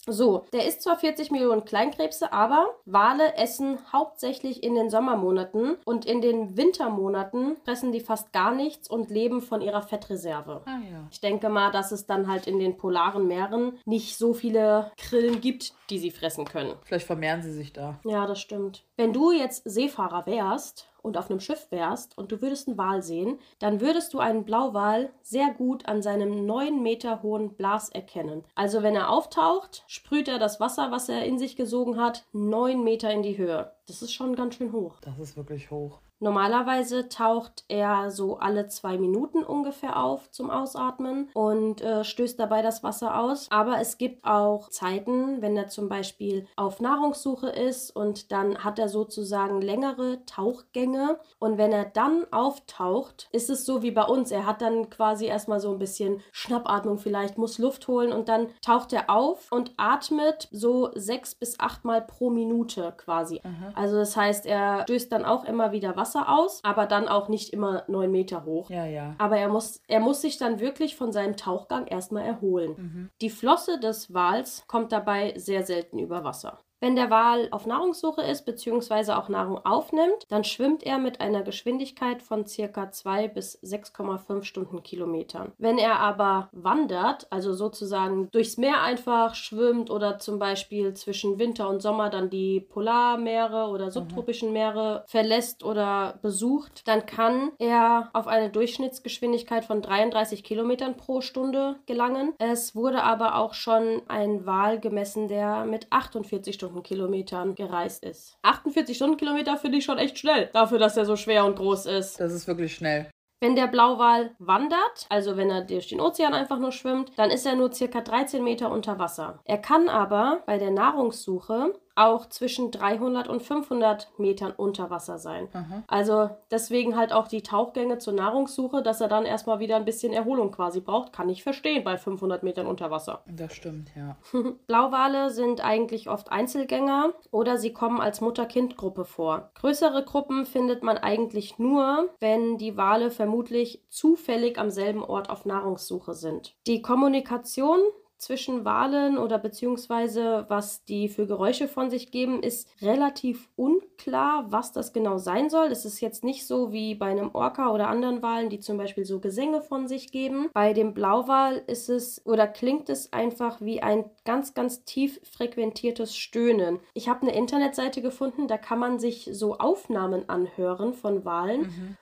So, der isst zwar 40 Millionen Kleinkrebse, aber Wale essen hauptsächlich in den Sommermonaten und in den Wintermonaten fressen die fast gar nichts und leben von ihrer Fettreserve. Ah ja. Ich denke mal, dass es dann halt in den polaren Meeren nicht so viele Krillen gibt, die sie fressen können. Vielleicht vermehren sie sich da. Ja, das stimmt. Wenn du jetzt Seefahrer wärst und auf einem Schiff wärst und du würdest einen Wal sehen, dann würdest du einen Blauwal sehr gut an seinem 9 Meter hohen Blas erkennen. Also wenn er auftaucht, sprüht er das Wasser, was er in sich gesogen hat, 9 Meter in die Höhe. Das ist schon ganz schön hoch. Das ist wirklich hoch. Normalerweise taucht er so alle zwei Minuten ungefähr auf zum Ausatmen und äh, stößt dabei das Wasser aus. Aber es gibt auch Zeiten, wenn er zum Beispiel auf Nahrungssuche ist und dann hat er sozusagen längere Tauchgänge. Und wenn er dann auftaucht, ist es so wie bei uns. Er hat dann quasi erstmal so ein bisschen Schnappatmung vielleicht, muss Luft holen und dann taucht er auf und atmet so sechs bis acht Mal pro Minute quasi. Also das heißt, er stößt dann auch immer wieder Wasser aus, aber dann auch nicht immer neun Meter hoch. Ja, ja. Aber er muss, er muss sich dann wirklich von seinem Tauchgang erstmal erholen. Die Flosse des Wals kommt dabei sehr selten über Wasser. Wenn der Wal auf Nahrungssuche ist bzw. auch Nahrung aufnimmt, dann schwimmt er mit einer Geschwindigkeit von circa 2 bis 6,5 Stundenkilometern. Wenn er aber wandert, also sozusagen durchs Meer einfach schwimmt oder zum Beispiel zwischen Winter und Sommer dann die Polarmeere oder subtropischen Meere verlässt oder besucht, dann kann er auf eine Durchschnittsgeschwindigkeit von 33 Kilometern pro Stunde gelangen. Es wurde aber auch schon ein Wal gemessen, der mit 48 Stundenkilometern gereist ist. 48 Stundenkilometer finde ich schon echt schnell, dafür, dass er so schwer und groß ist. Das ist wirklich schnell. Wenn der Blauwal wandert, also wenn er durch den Ozean einfach nur schwimmt, dann ist er nur circa 13 Meter unter Wasser. Er kann aber bei der Nahrungssuche auch zwischen 300 und 500 Metern unter Wasser sein. Also deswegen halt auch die Tauchgänge zur Nahrungssuche, dass er dann erstmal wieder ein bisschen Erholung quasi braucht, kann ich verstehen bei 500 Metern unter Wasser. Das stimmt, ja. [laughs] Blauwale sind eigentlich oft Einzelgänger oder sie kommen als Mutter-Kind-Gruppe vor. Größere Gruppen findet man eigentlich nur, wenn die Wale vermutlich zufällig am selben Ort auf Nahrungssuche sind. Die Kommunikation zwischen Walen oder beziehungsweise was die für Geräusche von sich geben, ist relativ unklar, was das genau sein soll. Es ist jetzt nicht so wie bei einem Orca oder anderen Walen, die zum Beispiel so Gesänge von sich geben. Bei dem Blauwal ist es oder klingt es einfach wie ein ganz, ganz tief frequentiertes Stöhnen. Ich habe eine Internetseite gefunden, da kann man sich so Aufnahmen anhören von Walen.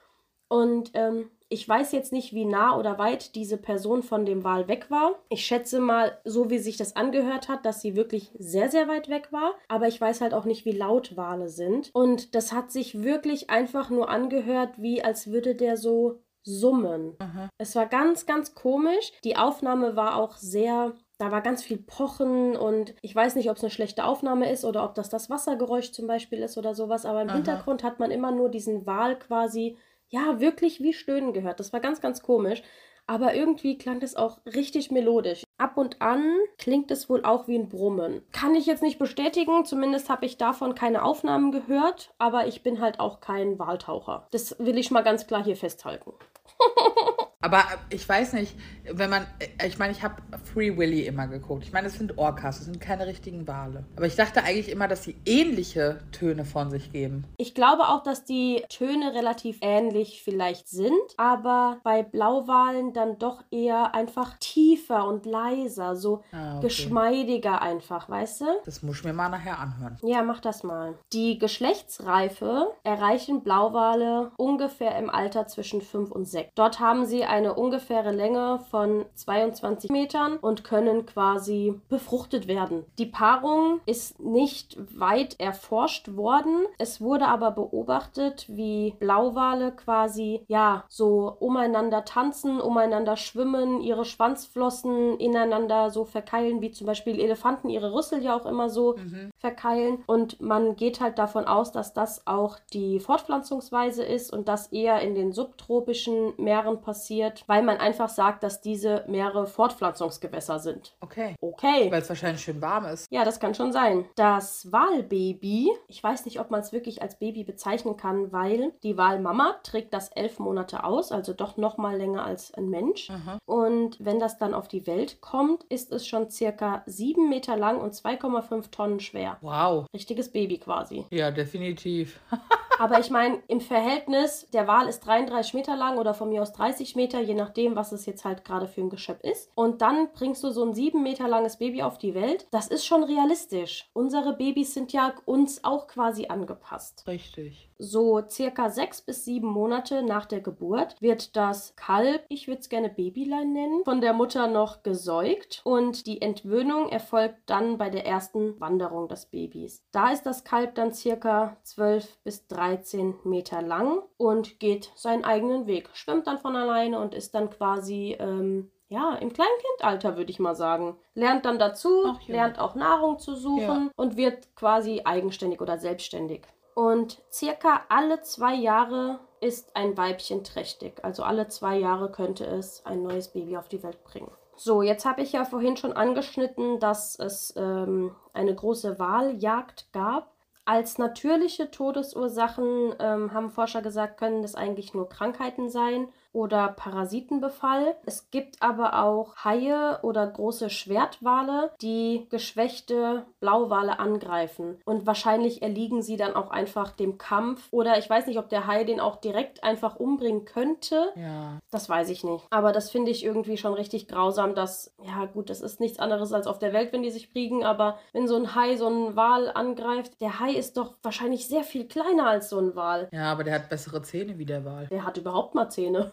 Und ähm, ich weiß jetzt nicht, wie nah oder weit diese Person von dem Wal weg war. Ich schätze mal, so wie sich das angehört hat, dass sie wirklich sehr, sehr weit weg war. Aber ich weiß halt auch nicht, wie laut Wale sind. Und das hat sich wirklich einfach nur angehört, wie als würde der so summen. Es war ganz, ganz komisch. Die Aufnahme war auch sehr da war ganz viel Pochen und ich weiß nicht, ob es eine schlechte Aufnahme ist oder ob das das Wassergeräusch zum Beispiel ist oder sowas, aber im Hintergrund hat man immer nur diesen Wal quasi, ja, wirklich wie Stöhnen gehört. Das war ganz, ganz komisch. Aber irgendwie klang das auch richtig melodisch. Ab und an klingt es wohl auch wie ein Brummen. Kann ich jetzt nicht bestätigen, zumindest habe ich davon keine Aufnahmen gehört, aber ich bin halt auch kein Waltaucher. Das will ich mal ganz klar hier festhalten. [laughs] Aber äh, ich weiß nicht, wenn man, äh, ich meine, ich habe Free Willy immer geguckt. Ich meine, es sind Orcas, es sind keine richtigen Wale. Aber ich dachte eigentlich immer, dass sie ähnliche Töne von sich geben. Ich glaube auch, dass die Töne relativ ähnlich vielleicht sind, aber bei Blauwalen dann doch eher einfach tiefer und leiser, so Ah, okay. geschmeidiger einfach, weißt du? Das muss ich mir mal nachher anhören. Ja, mach das mal. Die Geschlechtsreife erreichen Blauwale ungefähr im Alter zwischen 5 und 6. Dort haben sie eine ungefähre Länge von 22 Metern und können quasi befruchtet werden. Die Paarung ist nicht weit erforscht worden. Es wurde aber beobachtet, wie Blauwale quasi ja so umeinander tanzen, umeinander schwimmen, ihre Schwanzflossen ineinander so verkeilen, wie zum Beispiel Elefanten ihre Rüssel ja auch immer so verkeilen. Und man geht halt davon aus, dass das auch die Fortpflanzungsweise ist und das eher in den subtropischen Meeren passiert, weil man einfach sagt, dass diese Meere Fortpflanzungsgewässer sind. Okay. Okay. Weil es wahrscheinlich schön warm ist. Ja, das kann schon sein. Das Walbaby, ich weiß nicht, ob man es wirklich als Baby bezeichnen kann, weil die Walmama trägt das elf Monate aus, also doch noch mal länger als ein Mensch. Aha. Und wenn das dann auf die Welt kommt, ist es schon circa sieben Meter lang und 2,5 Tonnen schwer. Wow. Richtiges Baby quasi. Ja, definitiv. [laughs] Aber ich meine, im Verhältnis, der Wal ist 33 Meter lang oder von mir aus 30 Meter, je nachdem, was es jetzt halt gerade für ein Geschöpf ist. Und dann bringst du so ein sieben Meter langes Baby auf die Welt. Das ist schon realistisch. Unsere Babys sind ja uns auch quasi angepasst. Richtig. So circa sechs bis sieben Monate nach der Geburt wird das Kalb, ich würde es gerne Babylein nennen, von der Mutter noch gesäugt und die Entwöhnung erfolgt dann bei der ersten Wanderung des Babys. Da ist das Kalb dann circa 12 bis 13 Meter lang und geht seinen eigenen Weg, schwimmt dann von alleine und ist dann quasi ähm, ja, im Kleinkindalter würde ich mal sagen. Lernt dann dazu, Ach ja. lernt auch Nahrung zu suchen Ja. und wird quasi eigenständig oder selbstständig. Und circa alle zwei Jahre ist ein Weibchen trächtig. Also alle zwei Jahre könnte es ein neues Baby auf die Welt bringen. So, jetzt habe ich ja vorhin schon angeschnitten, dass es ähm, eine große Waljagd gab. Als natürliche Todesursachen ähm, haben Forscher gesagt, können das eigentlich nur Krankheiten sein oder Parasitenbefall. Es gibt aber auch Haie oder große Schwertwale, die geschwächte Blauwale angreifen. Und wahrscheinlich erliegen sie dann auch einfach dem Kampf. Oder ich weiß nicht, ob der Hai den auch direkt einfach umbringen könnte. Ja. Das weiß ich nicht. Aber das finde ich irgendwie schon richtig grausam, dass, ja gut, das ist nichts anderes als auf der Welt, wenn die sich kriegen, aber wenn so ein Hai so einen Wal angreift, der Hai ist doch wahrscheinlich sehr viel kleiner als so ein Wal. Ja, aber der hat bessere Zähne wie der Wal. Der hat überhaupt mal Zähne.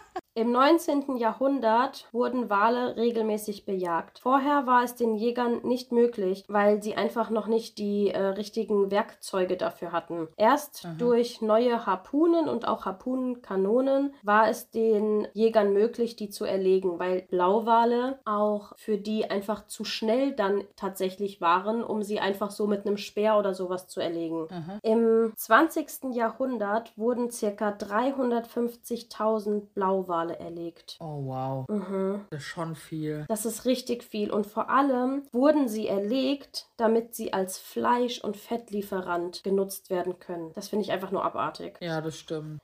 Im 19. Jahrhundert wurden Wale regelmäßig bejagt. Vorher war es den Jägern nicht möglich, weil sie einfach noch nicht die äh, richtigen Werkzeuge dafür hatten. Erst durch neue Harpunen und auch Harpunenkanonen war es den Jägern möglich, die zu erlegen, weil Blauwale auch für die einfach zu schnell dann tatsächlich waren, um sie einfach so mit einem Speer oder sowas zu erlegen. Im 20. Jahrhundert wurden ca. 350.000 Blauwale erlegt. Oh, wow. Mhm. Das ist schon viel. Das ist richtig viel und vor allem wurden sie erlegt, damit sie als Fleisch- und Fettlieferant genutzt werden können. Das finde ich einfach nur abartig. Ja, das stimmt.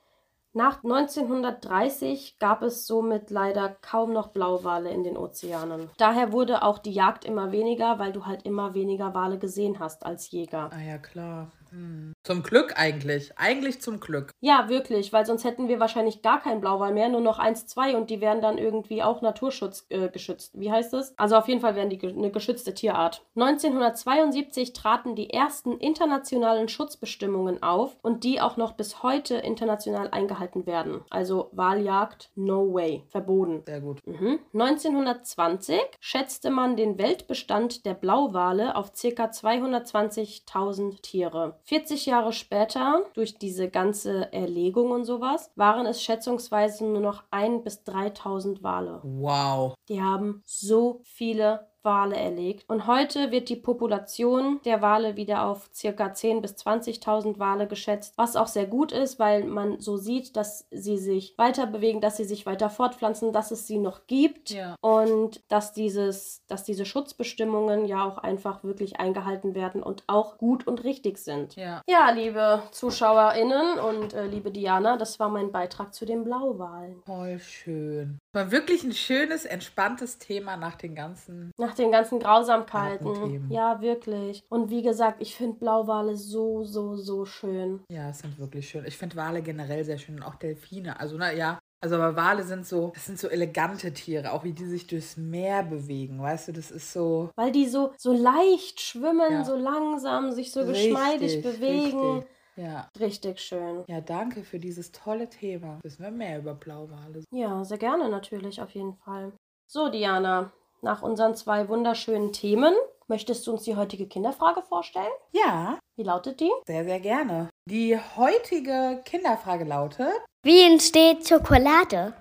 Nach 1930 gab es somit leider kaum noch Blauwale in den Ozeanen. Daher wurde auch die Jagd immer weniger, weil du halt immer weniger Wale gesehen hast als Jäger. Ah ja, klar. Hm. Zum Glück eigentlich. Eigentlich zum Glück. Ja, wirklich, weil sonst hätten wir wahrscheinlich gar keinen Blauwal mehr, nur noch eins, zwei und die wären dann irgendwie auch Naturschutz äh, geschützt. Wie heißt es? Also auf jeden Fall wären die ge eine geschützte Tierart. 1972 traten die ersten internationalen Schutzbestimmungen auf und die auch noch bis heute international eingehalten werden. Also Waljagd, no way, verboten. Sehr gut. Mhm. 1920 schätzte man den Weltbestand der Blauwale auf ca. 220.000 Tiere. 40 Jahre später, durch diese ganze Erlegung und sowas, waren es schätzungsweise nur noch 1.000 bis 3.000 Wale. Wow. Die haben so viele Wale erlegt. Und heute wird die Population der Wale wieder auf circa 10.000 bis 20.000 Wale geschätzt, was auch sehr gut ist, weil man so sieht, dass sie sich weiter bewegen, dass sie sich weiter fortpflanzen, dass es sie noch gibt Ja. und dass dieses, dass diese Schutzbestimmungen ja auch einfach wirklich eingehalten werden und auch gut und richtig sind. Ja. Ja, liebe ZuschauerInnen und äh, liebe Diana, das war mein Beitrag zu den Blauwalen. Voll schön. War wirklich ein schönes, entspanntes Thema nach den ganzen. Nach den ganzen Grausamkeiten. Themen. Ja, wirklich. Und wie gesagt, ich finde Blauwale so, so, so schön. Ja, es sind wirklich schön. Ich finde Wale generell sehr schön und auch Delfine. Also, na ja. Also, aber Wale sind so, das sind so elegante Tiere, auch wie die sich durchs Meer bewegen. Weißt du, das ist so. Weil die so, so leicht schwimmen, Ja. so langsam, sich so geschmeidig Richtig, bewegen. Richtig. Ja. Richtig schön. Ja, danke für dieses tolle Thema. Wissen wir mehr über Blauwale. Ja, sehr gerne natürlich, auf jeden Fall. So, Diana, nach unseren zwei wunderschönen Themen, möchtest du uns die heutige Kinderfrage vorstellen? Ja, Wie lautet die? sehr, sehr gerne. Die heutige Kinderfrage lautet: Wie entsteht Schokolade?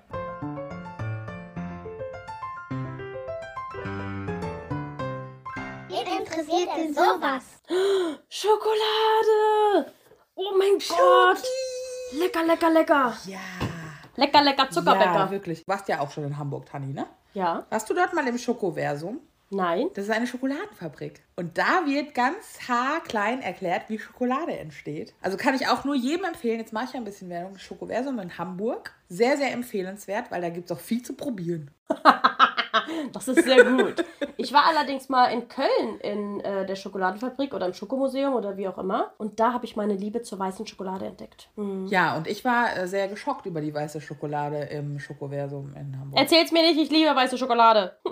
Wen interessiert denn sowas? [gasps] Schokolade! Oh mein Gott! Lecker, lecker, lecker! Ja. Lecker, lecker Ja, Zuckerbäcker. wirklich. Du warst ja auch schon in Hamburg, Tanni, ne? Ja? Warst du dort mal im Schokoversum? Nein? Das ist eine Schokoladenfabrik. Und da wird ganz haarklein erklärt, wie Schokolade entsteht. Also kann ich auch nur jedem empfehlen, jetzt mache ich ja ein bisschen Werbung, Schokoversum in Hamburg. Sehr, sehr empfehlenswert, weil da gibt es auch viel zu probieren. [laughs] [laughs] Das ist sehr gut. Ich war allerdings mal in Köln in äh, der Schokoladenfabrik oder im Schokomuseum oder wie auch immer. Und da habe ich meine Liebe zur weißen Schokolade entdeckt. Hm. Ja, und ich war äh, sehr geschockt über die weiße Schokolade im Schokoversum in Hamburg. Erzähl's mir nicht, ich liebe weiße Schokolade. [laughs]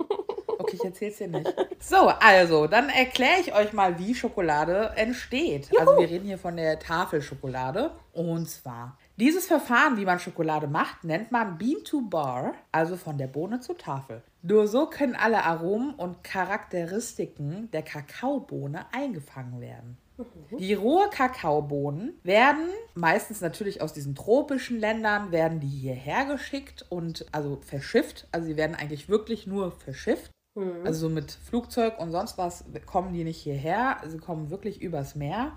Okay, ich erzähl's dir nicht. So, also, dann erkläre ich euch mal, wie Schokolade entsteht. Also, wir reden hier von der Tafelschokolade. Und zwar, dieses Verfahren, wie man Schokolade macht, nennt man Bean to Bar, also von der Bohne zur Tafel. Nur so können alle Aromen und Charakteristiken der Kakaobohne eingefangen werden. Die rohe Kakaobohnen werden meistens natürlich aus diesen tropischen Ländern, werden die hierher geschickt und also verschifft. Also sie werden eigentlich wirklich nur verschifft. Also so mit Flugzeug und sonst was kommen die nicht hierher. Sie kommen wirklich übers Meer.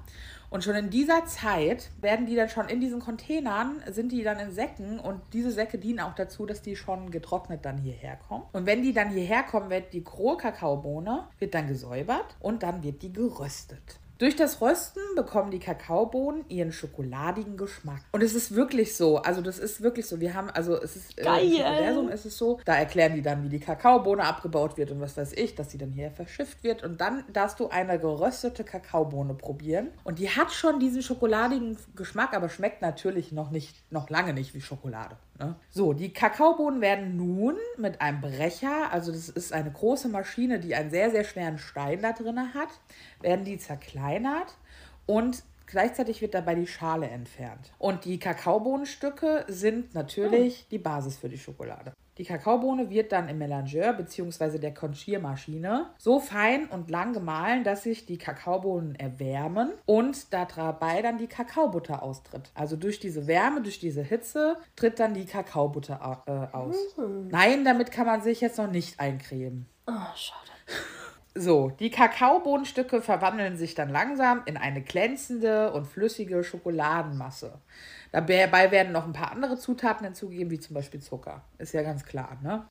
Und schon in dieser Zeit werden die dann schon in diesen Containern, sind die dann in Säcken und diese Säcke dienen auch dazu, dass die schon getrocknet dann hierher kommen. Und wenn die dann hierher kommen, wird die Kakaobohne, wird dann gesäubert und dann wird die geröstet. Durch das Rösten bekommen die Kakaobohnen ihren schokoladigen Geschmack. Und es ist wirklich so. Also das ist wirklich so. Wir haben, also es ist Geil. Äh, im Universum ist es so. Da erklären die dann, wie die Kakaobohne abgebaut wird und was weiß ich, dass sie dann hier verschifft wird. Und dann darfst du eine geröstete Kakaobohne probieren. Und die hat schon diesen schokoladigen Geschmack, aber schmeckt natürlich noch nicht, noch lange nicht wie Schokolade. Ne? So, die Kakaobohnen werden nun mit einem Brecher, also das ist eine große Maschine, die einen sehr, sehr schweren Stein da drin hat, werden die zerkleinert und gleichzeitig wird dabei die Schale entfernt. Und die Kakaobohnenstücke sind natürlich die Basis für die Schokolade. Die Kakaobohne wird dann im Melangeur bzw. der Conchiermaschine so fein und lang gemahlen, dass sich die Kakaobohnen erwärmen und dabei dann die Kakaobutter austritt. Also durch diese Wärme, durch diese Hitze tritt dann die Kakaobutter äh, aus. Nein, damit kann man sich jetzt noch nicht eincremen. Oh, schade. [laughs] So, die Kakaobohnenstücke verwandeln sich dann langsam in eine glänzende und flüssige Schokoladenmasse. Dabei werden noch ein paar andere Zutaten hinzugegeben, wie zum Beispiel Zucker. Ist ja ganz klar, ne?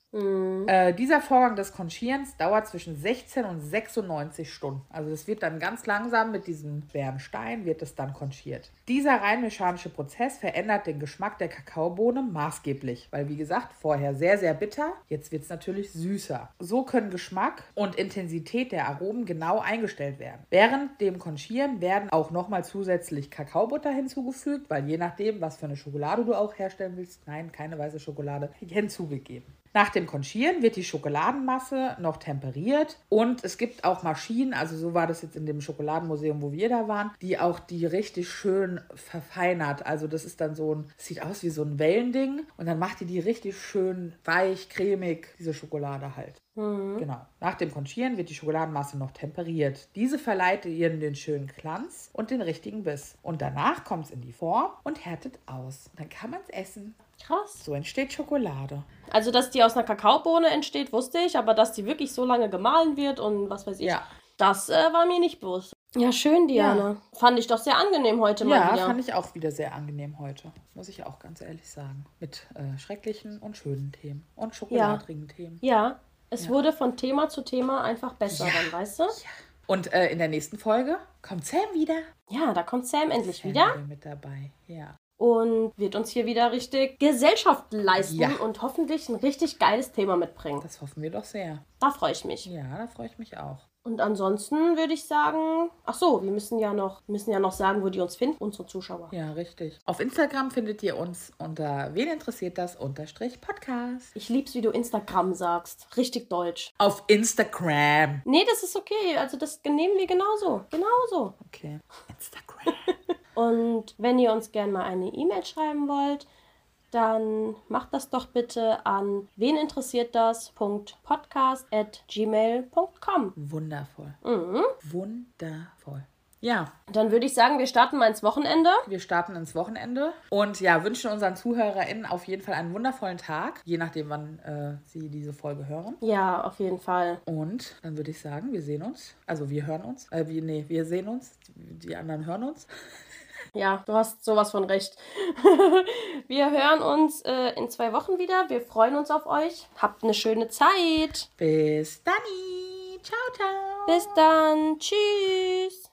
Äh, dieser Vorgang des Konchierens dauert zwischen 16 und 96 Stunden. Also das wird dann ganz langsam mit diesem schweren Stein, wird es dann konchiert. Dieser rein mechanische Prozess verändert den Geschmack der Kakaobohne maßgeblich, weil wie gesagt, vorher sehr, sehr bitter, jetzt wird es natürlich süßer. So können Geschmack und Intensität der Aromen genau eingestellt werden. Während dem Konchieren werden auch nochmal zusätzlich Kakaobutter hinzugefügt, weil je nachdem, was für eine Schokolade du auch herstellen willst, nein, keine weiße Schokolade, hinzugegeben. Nach dem Konchieren wird die Schokoladenmasse noch temperiert und es gibt auch Maschinen, also so war das jetzt in dem Schokoladenmuseum, wo wir da waren, die auch die richtig schön verfeinert. Also das ist dann so ein, sieht aus wie so ein Wellending und dann macht die die richtig schön weich, cremig, diese Schokolade halt. Genau. Nach dem Konchieren wird die Schokoladenmasse noch temperiert. Diese verleiht ihr den schönen Glanz und den richtigen Biss. Und danach kommt es in die Form und härtet aus. Dann kann man es essen. Krass. So entsteht Schokolade. Also, dass die aus einer Kakaobohne entsteht, wusste ich, aber dass die wirklich so lange gemahlen wird und was weiß ich, Ja. das äh, war mir nicht bewusst. Ja, schön, Diana. Fand ich doch sehr angenehm heute mal Ja, wieder. fand ich auch wieder sehr angenehm heute. Muss ich auch ganz ehrlich sagen. Mit äh, schrecklichen und schönen Themen. Und schokoladrigen Themen. ja, es wurde von Thema zu Thema einfach besser, Ja. dann, weißt du? Und äh, in der nächsten Folge kommt Sam wieder. Ja, da kommt Sam endlich Sam wieder mit dabei. Ja. Und wird uns hier wieder richtig Gesellschaft leisten Ja. und hoffentlich ein richtig geiles Thema mitbringen. Das hoffen wir doch sehr. Da freue ich mich. Ja, da freue ich mich auch. Und ansonsten würde ich sagen, ach so, wir müssen ja noch, müssen ja noch sagen, wo die uns finden, unsere Zuschauer. Ja, richtig. Auf Instagram findet ihr uns unter wen interessiert das unterstrich Podcast. Ich lieb's, wie du Instagram sagst. Richtig deutsch. Auf Instagram. Nee, das ist okay. Also das nehmen wir genauso. Genauso. Okay. Instagram. [laughs] Und wenn ihr uns gerne mal eine E-Mail schreiben wollt, dann macht das doch bitte an wen interessiert das.podcast@gmail.com. Wundervoll. Mhm. Wundervoll. Ja, Dann würde ich sagen, wir starten mal ins Wochenende. wir starten ins Wochenende und ja, wünschen unseren ZuhörerInnen auf jeden Fall einen wundervollen Tag, je nachdem, wann äh, sie diese Folge hören. Ja, auf jeden Fall. Und dann würde ich sagen, wir sehen uns. Also wir hören uns. Äh, wir, nee, wir sehen uns. Die anderen hören uns. Ja, du hast sowas von recht. [laughs] wir hören uns äh, in zwei Wochen wieder. Wir freuen uns auf euch. Habt eine schöne Zeit. Bis dann. Ciao, ciao. Bis dann. Tschüss.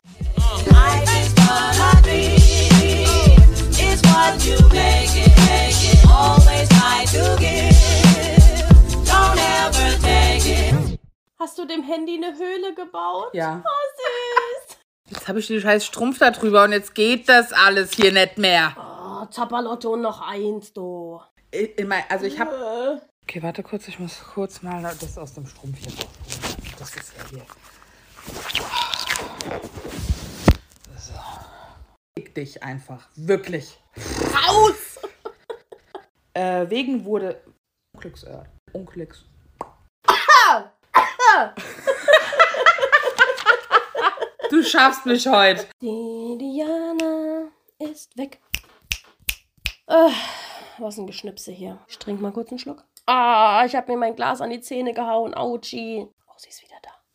Hast du dem Handy eine Höhle gebaut? Ja. Oh, süß. Jetzt habe ich den scheiß Strumpf da drüber und jetzt geht das alles hier nicht mehr. Oh, Zapperlotto und noch eins, du. In, in mein, also ich habe... Äh. Okay, warte kurz, ich muss kurz mal das aus dem Strumpf hier rausholen. Das ist ja hier... So. Fick dich einfach. Wirklich. Raus! [laughs] Äh, wegen wurde... Unglücksort. Unglücks... Du schaffst mich heute. Die Diana ist weg. Äh, was ein Geschnipse hier. Ich trinke mal kurz einen Schluck. Ah, ich habe mir mein Glas an die Zähne gehauen. Autschi. Oh, sie ist wieder da.